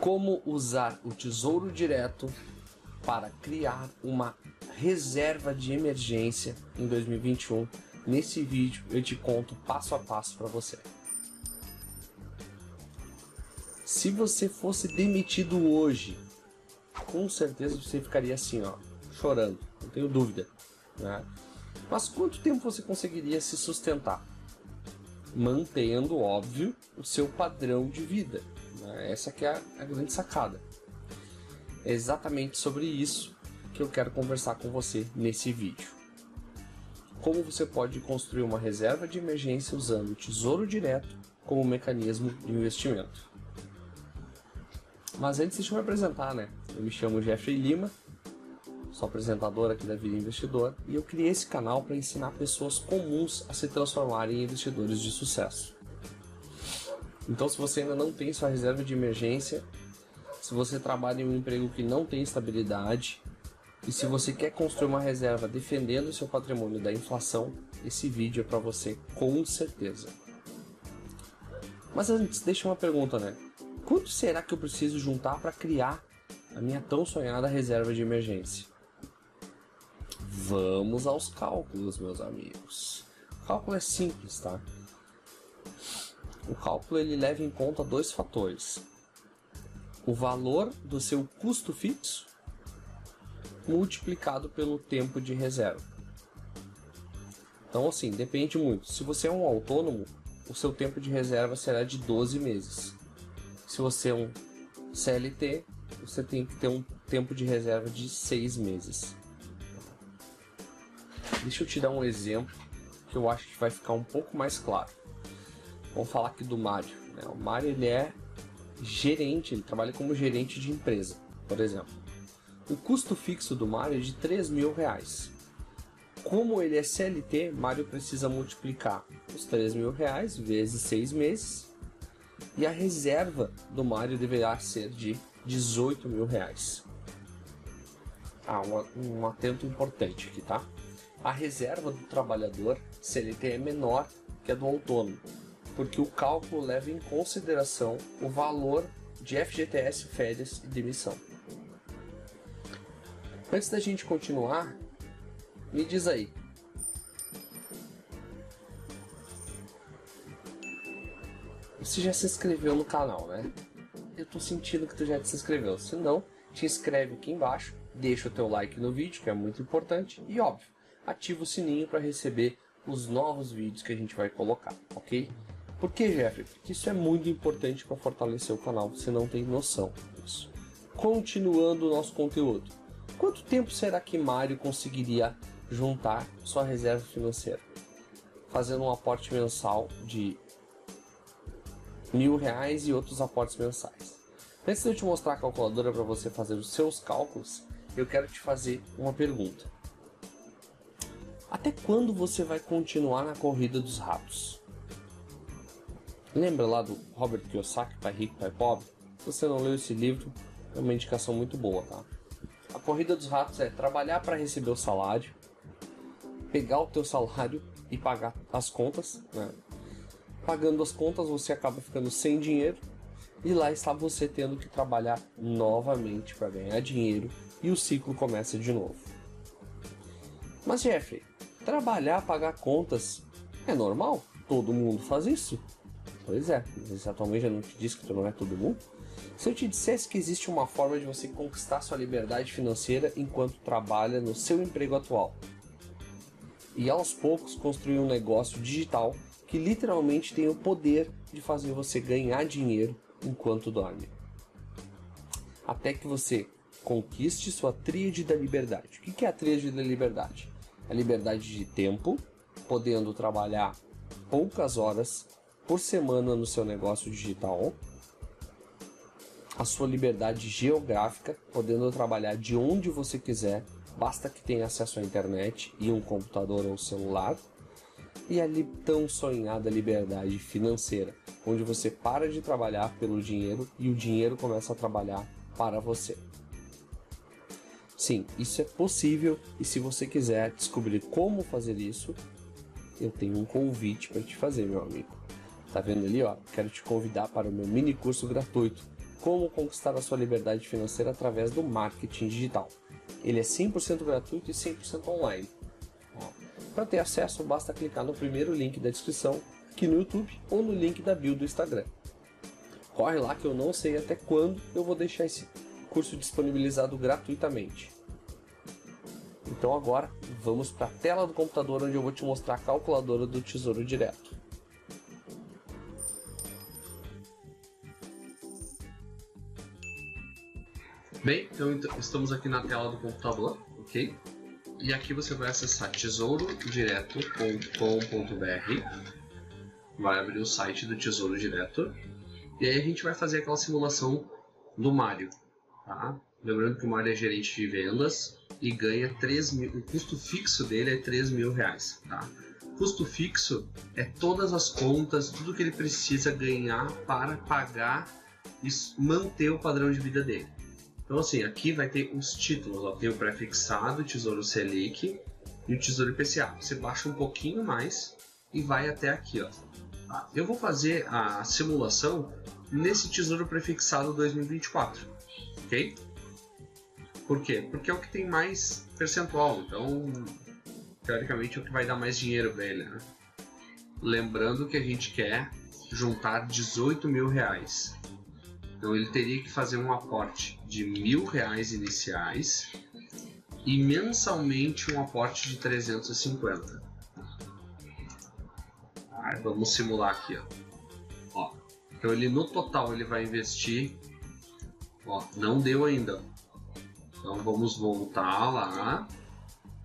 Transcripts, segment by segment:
Como usar o Tesouro Direto para criar uma reserva de emergência em 2021. Nesse vídeo eu te conto passo a passo para você. Se você fosse demitido hoje, com certeza você ficaria assim, ó, chorando, não tenho dúvida. Né? Mas quanto tempo você conseguiria se sustentar? Mantendo, óbvio, o seu padrão de vida. Essa que é a, a grande sacada. É exatamente sobre isso que eu quero conversar com você nesse vídeo. Como você pode construir uma reserva de emergência usando o Tesouro Direto como mecanismo de investimento. Mas antes deixa eu me apresentar, né? Eu me chamo Jeffrey Lima, sou apresentador aqui da Vida Investidor e eu criei esse canal para ensinar pessoas comuns a se transformarem em investidores de sucesso. Então, se você ainda não tem sua reserva de emergência, se você trabalha em um emprego que não tem estabilidade e se você quer construir uma reserva defendendo seu patrimônio da inflação, esse vídeo é para você com certeza. Mas antes, deixa uma pergunta, né? Quanto será que eu preciso juntar para criar a minha tão sonhada reserva de emergência? Vamos aos cálculos, meus amigos. O cálculo é simples, tá? O cálculo ele leva em conta dois fatores: o valor do seu custo fixo multiplicado pelo tempo de reserva. Então, assim, depende muito. Se você é um autônomo, o seu tempo de reserva será de 12 meses. Se você é um CLT, você tem que ter um tempo de reserva de 6 meses. Deixa eu te dar um exemplo que eu acho que vai ficar um pouco mais claro. Vamos falar aqui do Mário. Né? O Mário ele é gerente, ele trabalha como gerente de empresa, por exemplo. O custo fixo do Mário é de 3 mil reais. Como ele é CLT, Mário precisa multiplicar os 3 mil reais vezes 6 meses e a reserva do Mário deverá ser de 18 mil reais. Ah, um, um atento importante aqui, tá? A reserva do trabalhador CLT é menor que a do autônomo, porque o cálculo leva em consideração o valor de FGTS, férias e demissão. Antes da gente continuar, me diz aí. Você já se inscreveu no canal, né? Eu tô sentindo que tu já se inscreveu. Se não, te inscreve aqui embaixo, deixa o teu like no vídeo, que é muito importante, e óbvio, ativa o sininho para receber os novos vídeos que a gente vai colocar, ok? Por que, Jeffrey? Porque isso é muito importante para fortalecer o canal, você não tem noção disso. Continuando o nosso conteúdo. Quanto tempo será que Mário conseguiria juntar sua reserva financeira? Fazendo um aporte mensal de mil reais e outros aportes mensais. Antes de eu te mostrar a calculadora para você fazer os seus cálculos, eu quero te fazer uma pergunta. Até quando você vai continuar na corrida dos ratos? Lembra lá do Robert Kiyosaki, Pai Rico, Pai Pobre? Se você não leu esse livro, é uma indicação muito boa, tá? A corrida dos ratos é trabalhar para receber o salário, pegar o teu salário e pagar as contas, né? Pagando as contas, você acaba ficando sem dinheiro e lá está você tendo que trabalhar novamente para ganhar dinheiro e o ciclo começa de novo. Mas Jeffrey, trabalhar, pagar contas é normal? Todo mundo faz isso? Pois é, mas atualmente já não te disse que tu não é todo mundo? Se eu te dissesse que existe uma forma de você conquistar sua liberdade financeira enquanto trabalha no seu emprego atual e aos poucos construir um negócio digital que literalmente tem o poder de fazer você ganhar dinheiro enquanto dorme. Até que você conquiste sua tríade da liberdade. O que é a tríade da liberdade? A liberdade de tempo, podendo trabalhar poucas horas por semana no seu negócio digital, a sua liberdade geográfica, podendo trabalhar de onde você quiser, basta que tenha acesso à internet e um computador ou celular, e a tão sonhada liberdade financeira, onde você para de trabalhar pelo dinheiro e o dinheiro começa a trabalhar para você. Sim, isso é possível e se você quiser descobrir como fazer isso, eu tenho um convite para te fazer, meu amigo. Tá vendo ali, ó? Quero te convidar para o meu mini curso gratuito, como conquistar a sua liberdade financeira através do marketing digital. Ele é 100% gratuito e 100% online. Para ter acesso, basta clicar no primeiro link da descrição aqui no YouTube ou no link da bio do Instagram. Corre lá que eu não sei até quando eu vou deixar esse curso disponibilizado gratuitamente. Então agora vamos para a tela do computador onde eu vou te mostrar a calculadora do Tesouro Direto. Bem, então estamos aqui na tela do computador, ok? E aqui você vai acessar tesourodireto.com.br Vai abrir o site do Tesouro Direto e aí a gente vai fazer aquela simulação do Mário, tá? Lembrando que o Mário é gerente de vendas e ganha 3 mil, o custo fixo dele é 3 mil reais, tá? Custo fixo é todas as contas, tudo que ele precisa ganhar para pagar e manter o padrão de vida dele. Então, assim, aqui vai ter os títulos, ó, tem o prefixado, Tesouro Selic e o Tesouro IPCA. Você baixa um pouquinho mais e vai até aqui, ó. Tá? Eu vou fazer a simulação nesse Tesouro Prefixado 2024, ok? Por quê? Porque é o que tem mais percentual, então teoricamente é o que vai dar mais dinheiro para ele, né? Lembrando que a gente quer juntar 18 mil reais. Então ele teria que fazer um aporte de mil reais iniciais e mensalmente um aporte de 350. Ah, vamos simular aqui, ó. ó. Então ele no total ele vai investir, ó, não deu ainda. Então vamos voltar lá,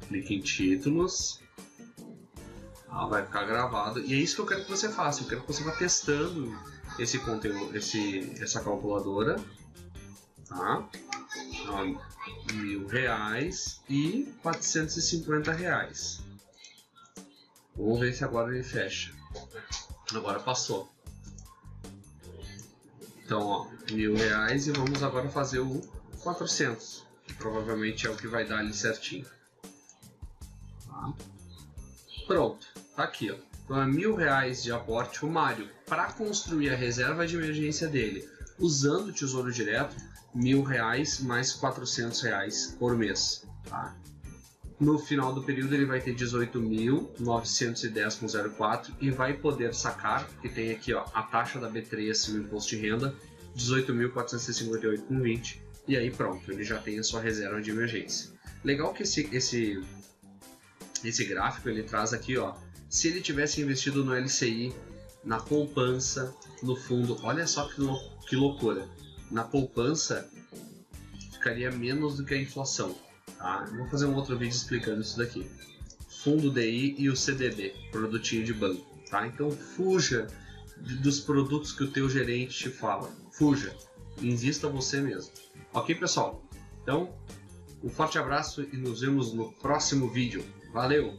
clique em títulos, ah, vai ficar gravado. E é isso que eu quero que você faça. Eu quero que você vá testando esse conteúdo, esse, essa calculadora, tá? Mil reais e 450 reais. Vamos ver se agora ele fecha. Agora passou. Então, ó, mil reais e vamos agora fazer o 400. Que provavelmente é o que vai dar ali certinho. Tá? Pronto, tá aqui, ó. É mil reais de aporte o Mário para construir a reserva de emergência dele, usando o Tesouro Direto, mil reais mais 400 reais por mês. Tá? No final do período ele vai ter 18.910,04 e vai poder sacar, que tem aqui ó, a taxa da B3 no imposto de renda, 18.458,20 e aí pronto, ele já tem a sua reserva de emergência. Legal que esse, esse, esse gráfico ele traz aqui ó, se ele tivesse investido no LCI, na poupança, no fundo, olha só que, que loucura. Na poupança ficaria menos do que a inflação. Tá? vou fazer um outro vídeo explicando isso daqui. Fundo DI e o CDB, produtinho de banco. Tá? Então fuja dos produtos que o teu gerente te fala. Fuja. Invista você mesmo. Ok, pessoal? Então, um forte abraço e nos vemos no próximo vídeo. Valeu!